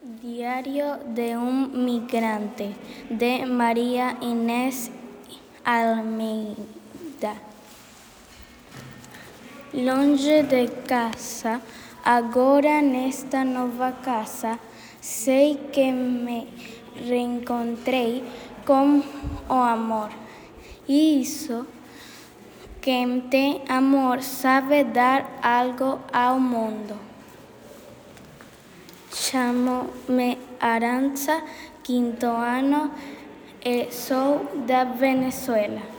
Diario de un migrante de María Inés Almeida. Longe de casa, agora nesta nova casa, sei que me reencontrei com o amor. E isso, quem tem amor sabe dar algo ao mundo. Chamo-me Aranza, quinto ano e sou da Venezuela.